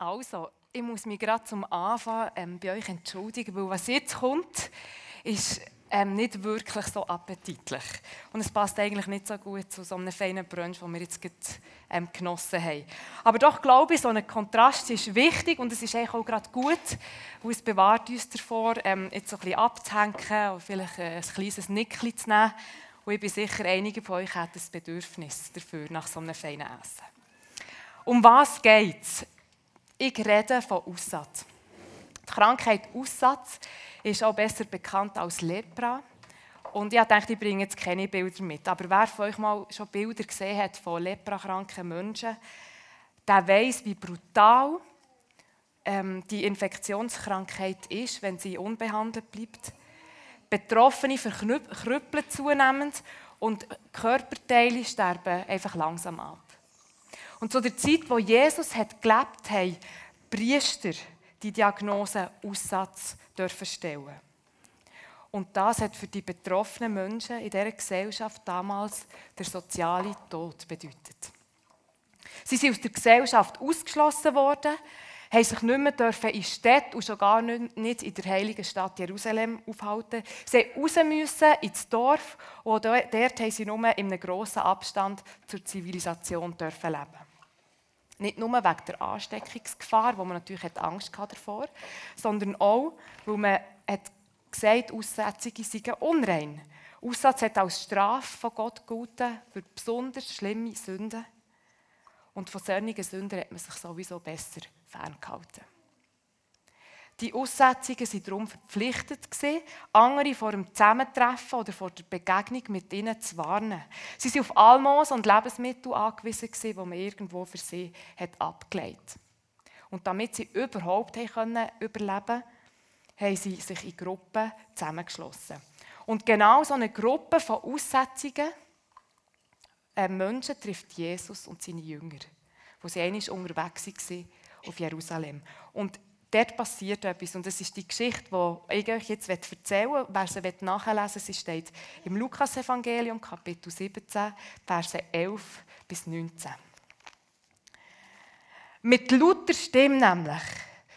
Also, ich muss mich gerade zum Anfang ähm, bei euch entschuldigen, weil was jetzt kommt, ist ähm, nicht wirklich so appetitlich. Und es passt eigentlich nicht so gut zu so einem feinen Brunch, den wir jetzt gerade, ähm, genossen haben. Aber doch glaube ich, so ein Kontrast ist wichtig und es ist eigentlich auch gerade gut, weil es bewahrt uns davor, ähm, jetzt so ein bisschen abzuhängen und vielleicht äh, ein kleines Nickchen zu nehmen. Und ich bin sicher, einige von euch haben das Bedürfnis dafür, nach so einem feinen Essen. Um was geht es? Ich rede von Aussatz. Die Krankheit Aussatz ist auch besser bekannt als Lepra. Und ich dachte, ich bringe jetzt keine Bilder mit. Aber wer von euch mal schon Bilder gesehen hat von leprakranken Menschen, der weiß, wie brutal ähm, die Infektionskrankheit ist, wenn sie unbehandelt bleibt. Betroffene verkrüppeln zunehmend und Körperteile sterben einfach langsam ab. Und zu der Zeit, wo Jesus hat gelebt haben Priester die Diagnose Aussatz dürfen stellen. Und das hat für die betroffenen Menschen in dieser Gesellschaft damals der soziale Tod bedeutet. Sie sind aus der Gesellschaft ausgeschlossen worden, haben sich nicht mehr dürfen in Städte und schon gar nicht in der heiligen Stadt Jerusalem aufhalten. Sie mussten raus ins Dorf und dort haben sie nur in einem grossen Abstand zur Zivilisation dürfen leben. Nicht nur wegen der Ansteckungsgefahr, wo man natürlich Angst davor hatte, sondern auch, weil man hat gesagt Aussätzige seien unrein. Aussatz hat als Strafe von Gott gegolten für besonders schlimme Sünden. Und von solchen Sünden hat man sich sowieso besser ferngehalten. Die Aussetzungen waren darum verpflichtet, andere vor dem Zusammentreffen oder vor der Begegnung mit ihnen zu warnen. Sie waren auf Almosen und Lebensmittel angewiesen, die man irgendwo für sie hat abgelegt Und damit sie überhaupt können überleben konnten, haben sie sich in Gruppen zusammengeschlossen. Und genau so eine Gruppe von Aussetzungen, äh, Menschen trifft Jesus und seine Jünger, wo sie einmal unterwegs waren auf Jerusalem. Und dort passiert etwas. Und das ist die Geschichte, die ich euch jetzt erzählen will. Wer sie nachlesen will, sie steht im Lukas-Evangelium, Kapitel 17, Verse 11 bis 19. Mit lauter Stimme nämlich,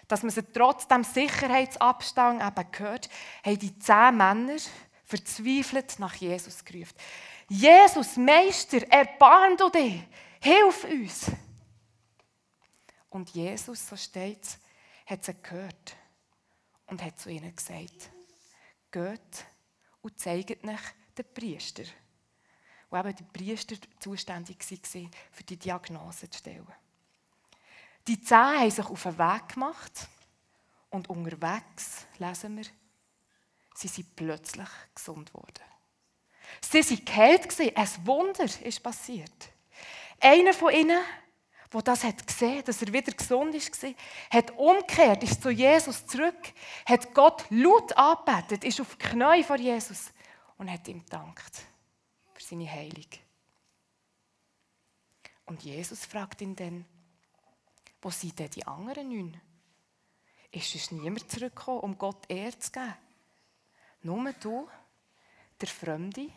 dass man sie trotz dem Sicherheitsabstand eben gehört, haben die zehn Männer verzweifelt nach Jesus gerufen. Jesus, Meister, erbarm du dich, hilf uns. Und Jesus, so steht es, hat sie gehört und hat zu ihnen gesagt, geht und zeigt euch den Priester, wo eben die Priester zuständig waren, für die Diagnose zu stellen. Die Zehn haben sich auf den Weg gemacht und unterwegs, lesen wir, sie sind plötzlich gesund worden. Sie waren geheilt, ein Wunder ist passiert. Einer von ihnen wo das hat gesehen, dass er wieder gesund ist, hat umgekehrt, ist zu Jesus zurück, hat Gott laut angebetet, ist auf die Knie vor Jesus und hat ihm gedankt für seine Heilung. Und Jesus fragt ihn dann, wo sind denn die anderen neun? Ist es niemand zurückgekommen, um Gott Ehre zu geben? Nur du, der Fremde.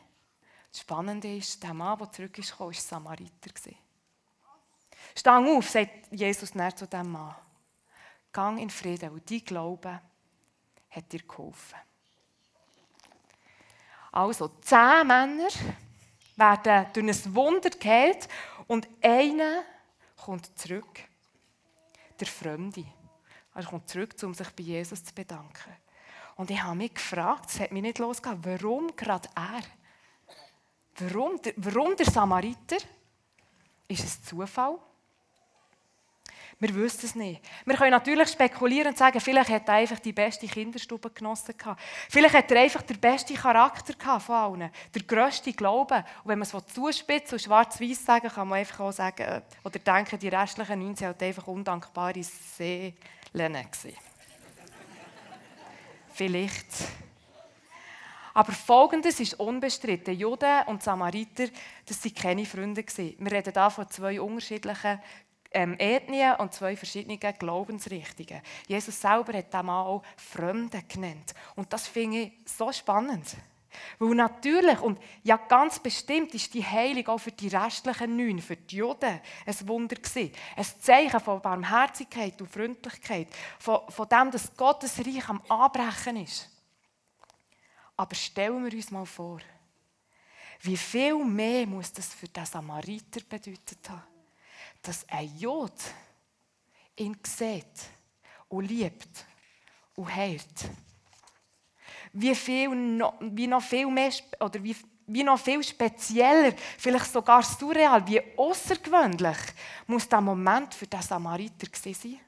Das Spannende ist, der Mann, der zurückgekommen ist, war Samariter. Stang auf, sagt Jesus zu dem Mann. Gang in Frieden, und dein Glaube hat dir geholfen. Also, zehn Männer werden durch ein Wunder geheilt und einer kommt zurück. Der Fremde. Er kommt zurück, um sich bei Jesus zu bedanken. Und ich habe mich gefragt, es hat mich nicht losgegangen, warum gerade er? Warum, warum der Samariter? Ist es Zufall? Wir wissen es nicht. Wir können natürlich spekulieren und sagen, vielleicht hat er einfach die beste Kinderstube genossen. Vielleicht hat er einfach den besten Charakter von allen. Der grösste Glauben. Und wenn man es zuspitzt und schwarz-weiß sagen kann man einfach auch sagen, äh, oder denken, die restlichen 19 waren einfach undankbare Seelen. vielleicht. Aber Folgendes ist unbestritten. Juden und Samariter, das waren keine Freunde. Wir reden hier von zwei unterschiedlichen ähm, Ethnien und zwei verschiedene Glaubensrichtungen. Jesus selber hat den Mann auch Fremde genannt. Und das finde ich so spannend. Weil natürlich und ja ganz bestimmt ist die Heilung auch für die restlichen neun, für die Juden, ein Wunder gewesen. Ein Zeichen von Barmherzigkeit und Freundlichkeit, von, von dem, dass Gottes Reich am Anbrechen ist. Aber stellen wir uns mal vor, wie viel mehr muss das für den Samariter bedeutet haben, dass ein Jod ihn sieht und liebt und heilt wie, viel noch, wie noch viel mehr oder wie, wie noch viel spezieller, vielleicht sogar surreal, wie außergewöhnlich muss der Moment für den Samariter sein?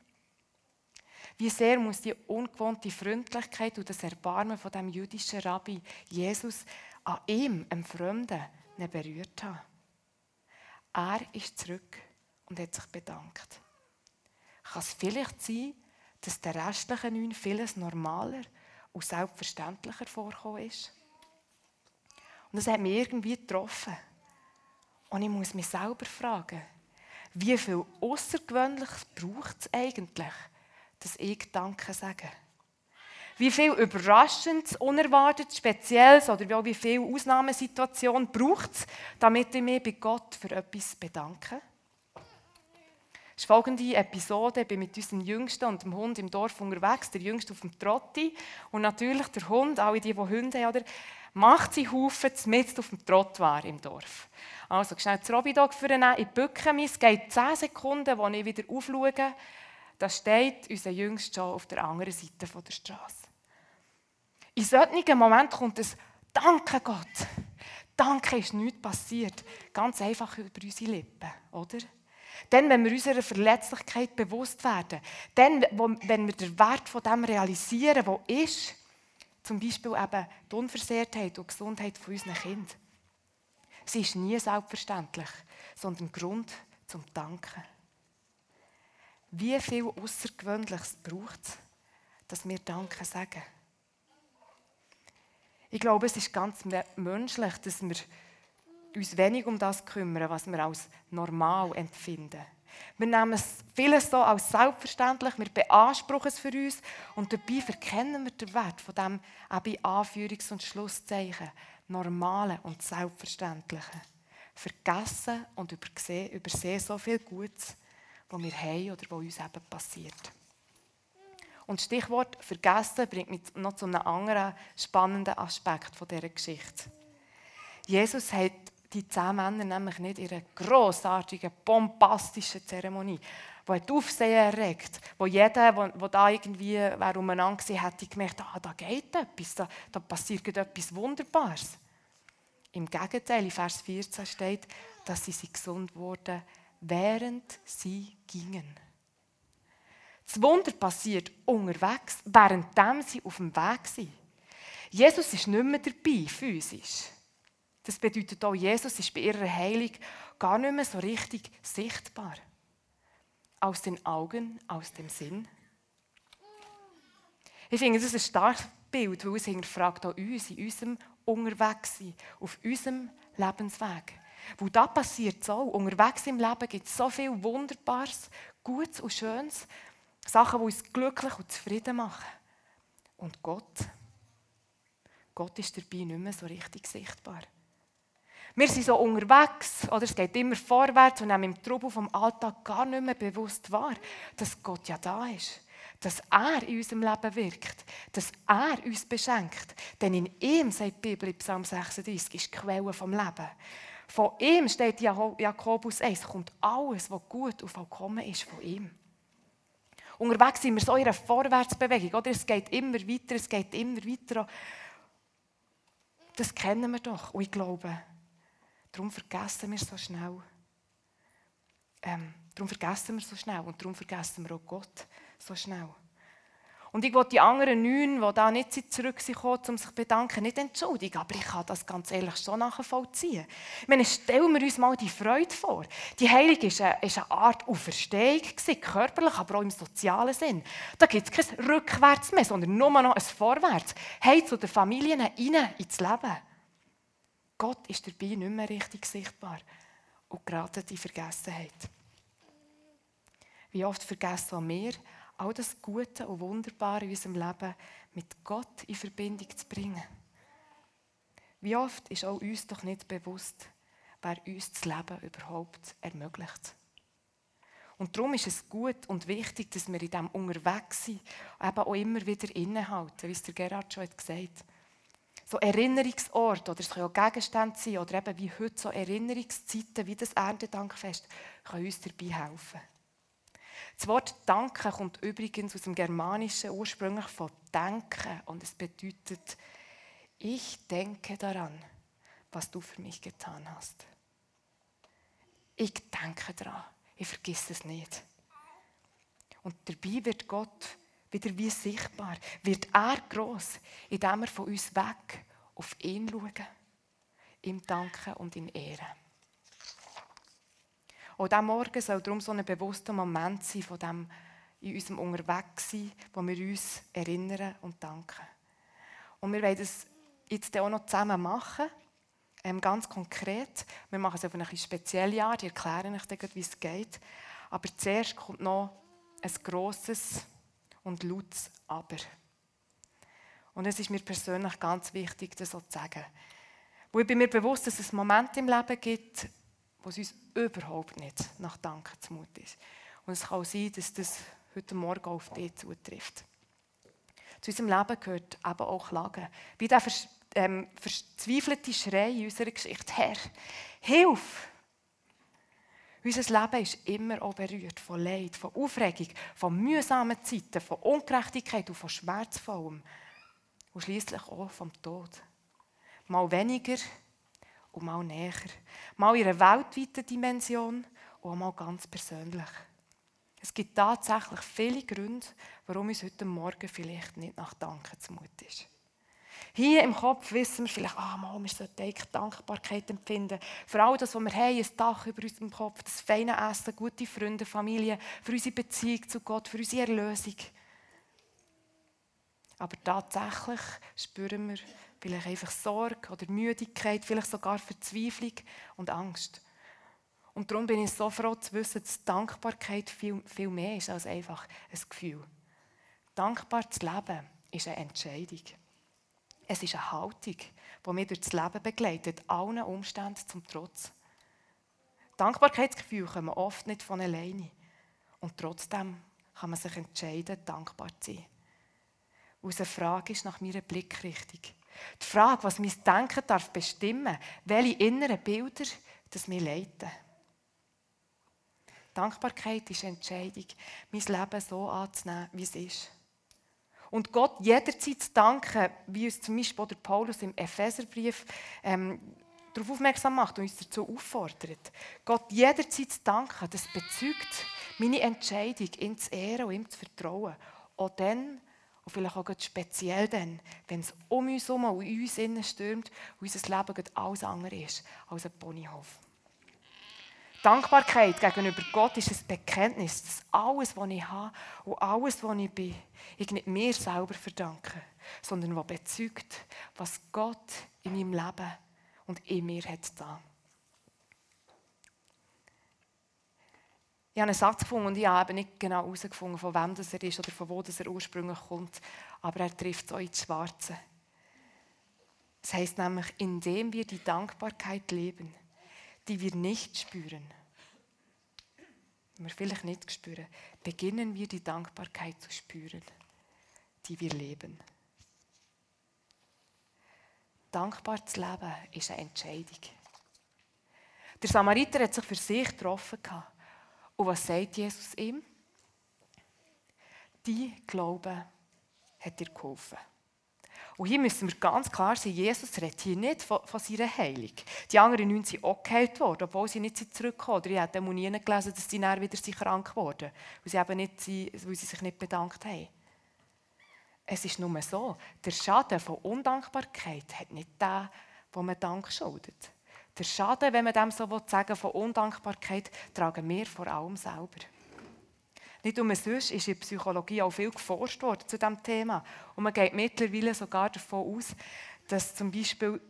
Wie sehr muss die ungewohnte Freundlichkeit und das Erbarmen von dem jüdischen Rabbi Jesus an ihm, einem Fremden, berührt haben? Er ist zurück und hat sich bedankt. Kann es vielleicht sein, dass der restlichen neun vieles normaler und selbstverständlicher vorkommen ist. Und das hat mich irgendwie getroffen. Und ich muss mich selber fragen, wie viel Außergewöhnliches braucht es eigentlich, dass ich Danke sage? Wie viel Überraschendes, Unerwartetes, Spezielles oder wie viel Ausnahmesituation braucht es, damit ich mich bei Gott für etwas bedanke? Ist folgende Episode. Ich bin mit unserem Jüngsten und dem Hund im Dorf unterwegs. Der Jüngste auf dem Trotti. Und natürlich der Hund, alle die, die Hunde haben, oder, macht sie Haufen mit auf dem Trott war im Dorf. Also schnell das Robidog vornehmen, ich bücke mich, es geht 10 Sekunden, als ich wieder aufschaue. Da steht unser Jüngster schon auf der anderen Seite der Straße. In solchen Momenten kommt es Danke Gott. Danke ist nichts passiert. Ganz einfach über unsere Lippen, oder? Dann, wenn wir unserer Verletzlichkeit bewusst werden, dann, wenn wir den Wert von dem realisieren, wo ist, zum Beispiel eben die Unversehrtheit und Gesundheit von unseren Kindern. Sie ist nie selbstverständlich, sondern Grund zum Danken. Wie viel Außergewöhnliches braucht es, dass wir Danke sagen? Ich glaube, es ist ganz menschlich, dass wir uns wenig um das kümmern, was wir als normal empfinden. Wir nehmen es vieles so als selbstverständlich, wir beanspruchen es für uns und dabei verkennen wir den Wert von dem eben Anführungs- und Schlusszeichen, normalen und selbstverständlichen. Vergessen und übersehen, übersehen so viel Gutes, was wir haben oder was uns eben passiert. Und Stichwort vergessen bringt mich noch zu einem anderen spannenden Aspekt dieser Geschichte. Jesus hat die zehn Männer nämlich nicht in einer grossartigen, bombastischen Zeremonie, die hat Aufsehen erregt, wo jeder, der da irgendwie wer umeinander war, hätte gemerkt, ah, da geht etwas, da, da passiert etwas Wunderbares. Im Gegenteil, in Vers 14 steht, dass sie gesund wurden, während sie gingen. Das Wunder passiert unterwegs, während sie auf dem Weg sind. Jesus ist nicht mehr dabei, physisch. Das bedeutet auch, Jesus ist bei ihrer Heilung gar nicht mehr so richtig sichtbar. Aus den Augen, aus dem Sinn. Ich finde, das ist ein starkes Bild, weil es hinterfragt auch uns in unserem Unterwegssein, auf unserem Lebensweg. Wo da passiert so, unterwegs im Leben gibt es so viel Wunderbares, Gutes und Schönes, Sachen, die uns glücklich und zufrieden machen. Und Gott, Gott ist dabei nicht mehr so richtig sichtbar. Wir sind so unterwegs, oder es geht immer vorwärts und nehmen im Trubel vom Alltag gar nicht mehr bewusst wahr, dass Gott ja da ist. Dass er in unserem Leben wirkt. Dass er uns beschenkt. Denn in ihm, sagt die Bibel in Psalm 36, ist die Quelle vom Leben. Von ihm steht Jakobus 1, kommt alles, was gut und vollkommen ist, von ihm. Unterwegs sind wir so in einer Vorwärtsbewegung. Oder? Es geht immer weiter, es geht immer weiter. Das kennen wir doch. Und ich glaube, Darum vergessen wir so schnell. Ähm, darum vergessen wir so schnell und darum vergessen wir auch Gott so schnell. Und ich wollte die anderen neun, die da nicht zurückgekommen um sich zu bedanken, nicht entschuldigen, aber ich kann das ganz ehrlich schon nachvollziehen. Ich meine, stellen wir uns mal die Freude vor. Die Heilung war eine, eine Art Auferstehung, körperlich, aber auch im sozialen Sinn. Da gibt es kein Rückwärts mehr, sondern nur noch ein Vorwärts. Hey, zu den Familien rein ins Leben. Gott ist dabei nicht mehr richtig sichtbar und gerade die Vergessenheit. Wie oft vergessen auch wir, all das Gute und Wunderbare in unserem Leben mit Gott in Verbindung zu bringen. Wie oft ist auch uns doch nicht bewusst, wer uns das Leben überhaupt ermöglicht. Und darum ist es gut und wichtig, dass wir in diesem Unterwegssein eben auch immer wieder innehalten, wie es der Gerhard schon gesagt hat. So Erinnerungsorte, oder es können auch Gegenstände sein, oder eben wie heute so Erinnerungszeiten, wie das Erntedankfest, können uns dabei helfen. Das Wort Danken kommt übrigens aus dem Germanischen ursprünglich von Denken und es bedeutet, ich denke daran, was du für mich getan hast. Ich denke daran. Ich vergesse es nicht. Und dabei wird Gott wieder wie sichtbar, wird er groß, indem er von uns weg auf ihn schauen, ihm danken und ihn ehren. Auch dieser Morgen soll darum so ein bewusster Moment sein von dem in unserem Unterwegssein, wo wir uns erinnern und danken. Und wir wollen das jetzt auch noch zusammen machen. Ähm, ganz konkret. Wir machen es auf ein spezielles Jahr, die erklären euch wie es geht. Aber zuerst kommt noch ein grosses und lautes Aber. Und es ist mir persönlich ganz wichtig, das so zu sagen. Wo ich bin mir bewusst, dass es Momente im Leben gibt, wo es uns überhaupt nicht nach Danken zumut ist. Und es kann auch sein, dass das heute Morgen auf dich zutrifft. Zu unserem Leben gehört eben auch Klagen. Wie der ähm, verzweifelte Schrei in unserer Geschichte. Herr, hilf! Unser Leben ist immer auch berührt von Leid, von Aufregung, von mühsamen Zeiten, von Ungerechtigkeit und von Schmerzvollem. Und schließlich auch vom Tod. Mal weniger und mal näher. Mal in einer weltweiten Dimension und mal ganz persönlich. Es gibt tatsächlich viele Gründe, warum uns heute Morgen vielleicht nicht nach Danken zumut ist. Hier im Kopf wissen wir vielleicht, ah, mal, wir sollten Dankbarkeit empfinden. Für all das, was wir haben, ein Dach über unserem Kopf, das feine Essen, gute Freunde, Familie, für unsere Beziehung zu Gott, für unsere Erlösung. Aber tatsächlich spüren wir vielleicht einfach Sorge oder Müdigkeit, vielleicht sogar Verzweiflung und Angst. Und darum bin ich so froh zu wissen, dass Dankbarkeit viel, viel mehr ist als einfach ein Gefühl. Dankbar zu leben ist eine Entscheidung. Es ist eine Haltung, die mich durch das Leben begleitet, allen Umständen zum Trotz. Dankbarkeitsgefühle kommen oft nicht von alleine. Und trotzdem kann man sich entscheiden, dankbar zu sein. Unsere Frage ist nach meiner Blickrichtung. Die Frage, was mein Denken darf bestimmen, welche inneren Bilder das mir leiten. Dankbarkeit ist eine Entscheidung, mein Leben so anzunehmen, wie es ist. Und Gott jederzeit zu danken, wie uns zum Beispiel Paulus im Epheserbrief ähm, darauf aufmerksam macht und uns dazu auffordert. Gott jederzeit zu danken, das bezeugt meine Entscheidung, ihm zu ehren und ihm zu vertrauen. Auch dann, und vielleicht auch speziell dann, wenn es um uns herum und in uns innen stürmt und unser Leben alles andere ist als ein Ponyhof. Dankbarkeit gegenüber Gott ist ein Bekenntnis, dass alles, was ich habe und alles, was ich bin, ich nicht mir selber verdanke, sondern was bezeugt, was Gott in meinem Leben und in mir hat da. Ich habe einen Satz gefunden und ich habe nicht genau herausgefunden, von wem das er ist oder von wo das er ursprünglich kommt, aber er trifft euch ins Schwarze. Es heißt nämlich, indem wir die Dankbarkeit leben, die wir nicht spüren, die wir vielleicht nicht spüren, beginnen wir die Dankbarkeit zu spüren, die wir leben. Dankbar zu leben ist eine Entscheidung. Der Samariter hat sich für sich getroffen. Und was sagt Jesus ihm? Die Glaube hat dir geholfen. Und hier müssen wir ganz klar sein, Jesus redet hier nicht von, von seiner Heilung. Die anderen neun sind auch geheilt worden, obwohl sie nicht zurückgekommen sind. Ich habe nie gelesen, dass sie dann wieder krank wurden, weil sie, eben nicht, weil sie sich nicht bedankt haben. Es ist nur so, der Schaden von Undankbarkeit hat nicht der, wo man Dank schuldet. Der Schaden, wenn man dem so sagen will, von Undankbarkeit, tragen wir vor allem selber. Nicht umsonst ist in der Psychologie auch viel geforscht worden zu diesem Thema. Und man geht mittlerweile sogar davon aus, dass zum Beispiel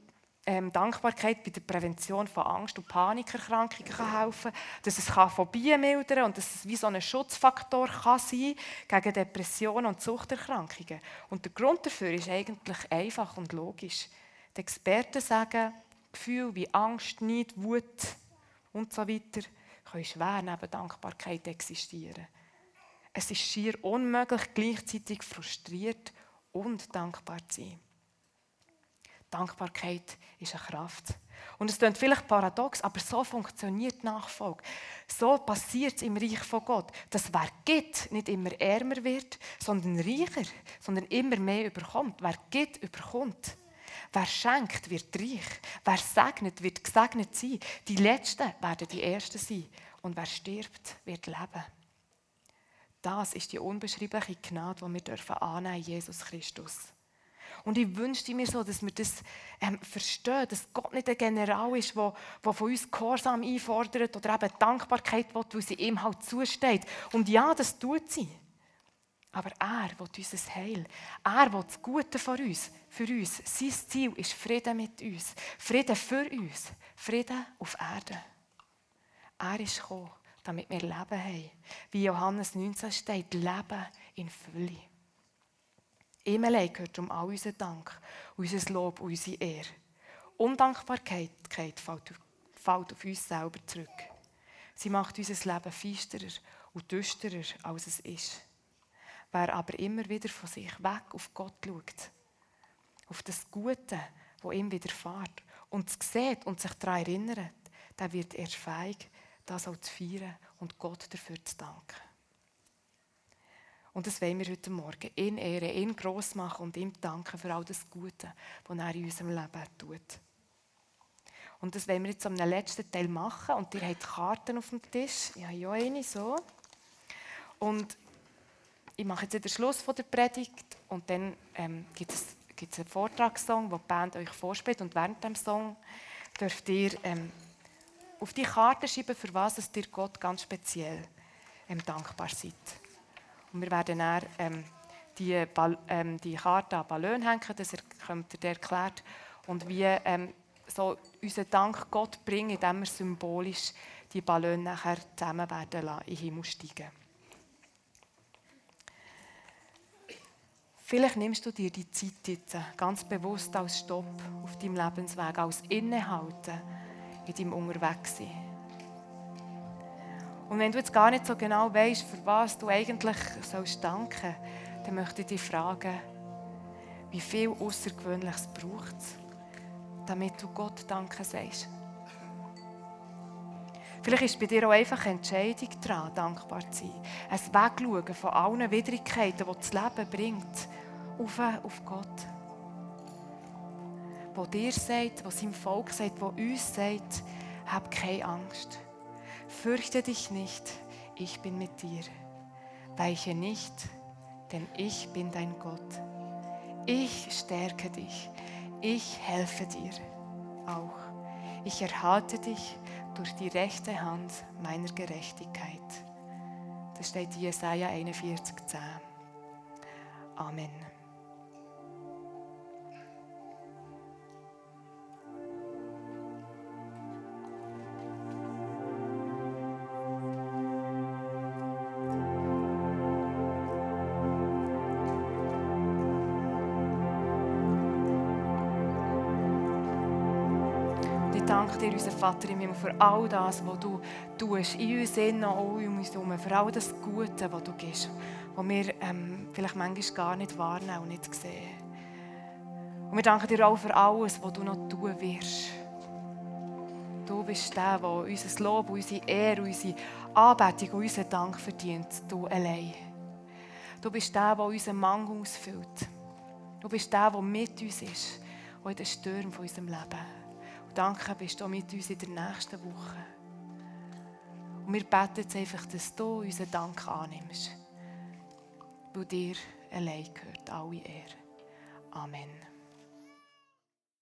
ähm, Dankbarkeit bei der Prävention von Angst- und Panikerkrankungen kann helfen kann, dass es Phobien mildern und dass es wie so ein Schutzfaktor kann sein gegen Depressionen und Suchterkrankungen. Und der Grund dafür ist eigentlich einfach und logisch. Die Experten sagen, Gefühle wie Angst, Neid, Wut und so können schwer neben Dankbarkeit existieren. Es ist schier unmöglich, gleichzeitig frustriert und dankbar zu sein. Dankbarkeit ist eine Kraft. Und es klingt vielleicht paradox, aber so funktioniert Nachfolge. So passiert es im Reich von Gott, dass wer gibt, nicht immer ärmer wird, sondern reicher, sondern immer mehr überkommt. Wer gibt, überkommt. Wer schenkt, wird reich. Wer segnet, wird gesegnet sein. Die Letzten werden die Ersten sein. Und wer stirbt, wird leben. Das ist die unbeschreibliche Gnade, die wir dürfen annehmen Jesus Christus. Und ich wünschte mir so, dass wir das ähm, verstehen, dass Gott nicht ein General ist, der, der von uns Gehorsam einfordert oder eben Dankbarkeit will, weil sie ihm halt zusteht. Und ja, das tut sie. Aber er will unser Heil. Er will das Gute für uns. Für uns. Sein Ziel ist Frieden mit uns. Frieden für uns. Frieden auf Erde. Er ist gekommen, damit wir Leben haben. Wie Johannes 19 steht, Leben in Fülle. Ihm allein gehört um all unseren Dank, unser Lob unsere Ehre. Undankbarkeit fällt auf uns selber zurück. Sie macht unser Leben feisterer und düsterer, als es ist. Wer aber immer wieder von sich weg auf Gott schaut, auf das Gute, das ihm widerfährt, und es sieht und sich daran erinnert, der wird erst fähig, das auch zu feiern und Gott dafür zu danken. Und das wollen wir heute Morgen. Ihn ehren, ihn gross machen und ihm danken für all das Gute, was er in unserem Leben tut. Und das wollen wir jetzt am letzten Teil machen. Und ihr habt Karten auf dem Tisch. Habe ja eine so. Und ich mache jetzt den Schluss der Predigt und dann ähm, gibt es gibt einen Vortragssong, den die Band euch vorspielt und während dem Song dürft ihr ähm, auf die Karte schreiben, für was es dir Gott ganz speziell ähm, dankbar seid. Und wir werden dann ähm, die, ähm, die Karte an Ballon hängen, das kommt ihr erklärt, und wie ähm, so unseren Dank Gott bringen, indem wir symbolisch die Ballon nachher zusammen werden lassen, in den Himmel steigen. Vielleicht nimmst du dir die Zeit jetzt ganz bewusst als Stopp auf deinem Lebensweg, als Innehalten in deinem Unterwegssein. Und wenn du jetzt gar nicht so genau weißt, für was du eigentlich sollst danken, dann möchte ich dich fragen, wie viel Außergewöhnliches braucht es, damit du Gott Danke sagst. Vielleicht ist bei dir auch einfach eine Entscheidung dran, dankbar zu sein. Ein Wegschauen von allen Widrigkeiten, die das Leben bringt, auf Gott. Wo dir sagt, wo seinem Volk sagt, wo uns sagt, hab keine Angst. Fürchte dich nicht, ich bin mit dir. Weiche nicht, denn ich bin dein Gott. Ich stärke dich, ich helfe dir auch. Ich erhalte dich durch die rechte Hand meiner Gerechtigkeit. Das steht in Jesaja 41,10. Amen. Unser Vater im Himmel, für all das, was du tust, in uns innen, auch in uns herum, für all das Gute, was du gibst, was wir ähm, vielleicht manchmal gar nicht wahrnehmen und nicht sehen. Und wir danken dir auch für alles, was du noch tun wirst. Du bist der, der unser Lob, unsere Ehre, unsere Anbetung und unseren Dank verdient. Du allein. Du bist der, der unseren Mangel ausfüllt. Du bist der, der mit uns ist, auch in den Stürmen unserem Leben. Danke, bist du mit uns in der nächsten Woche. Und wir beten jetzt einfach, dass du unseren Dank annimmst. Weil dir allein gehört alle Ehre. Amen.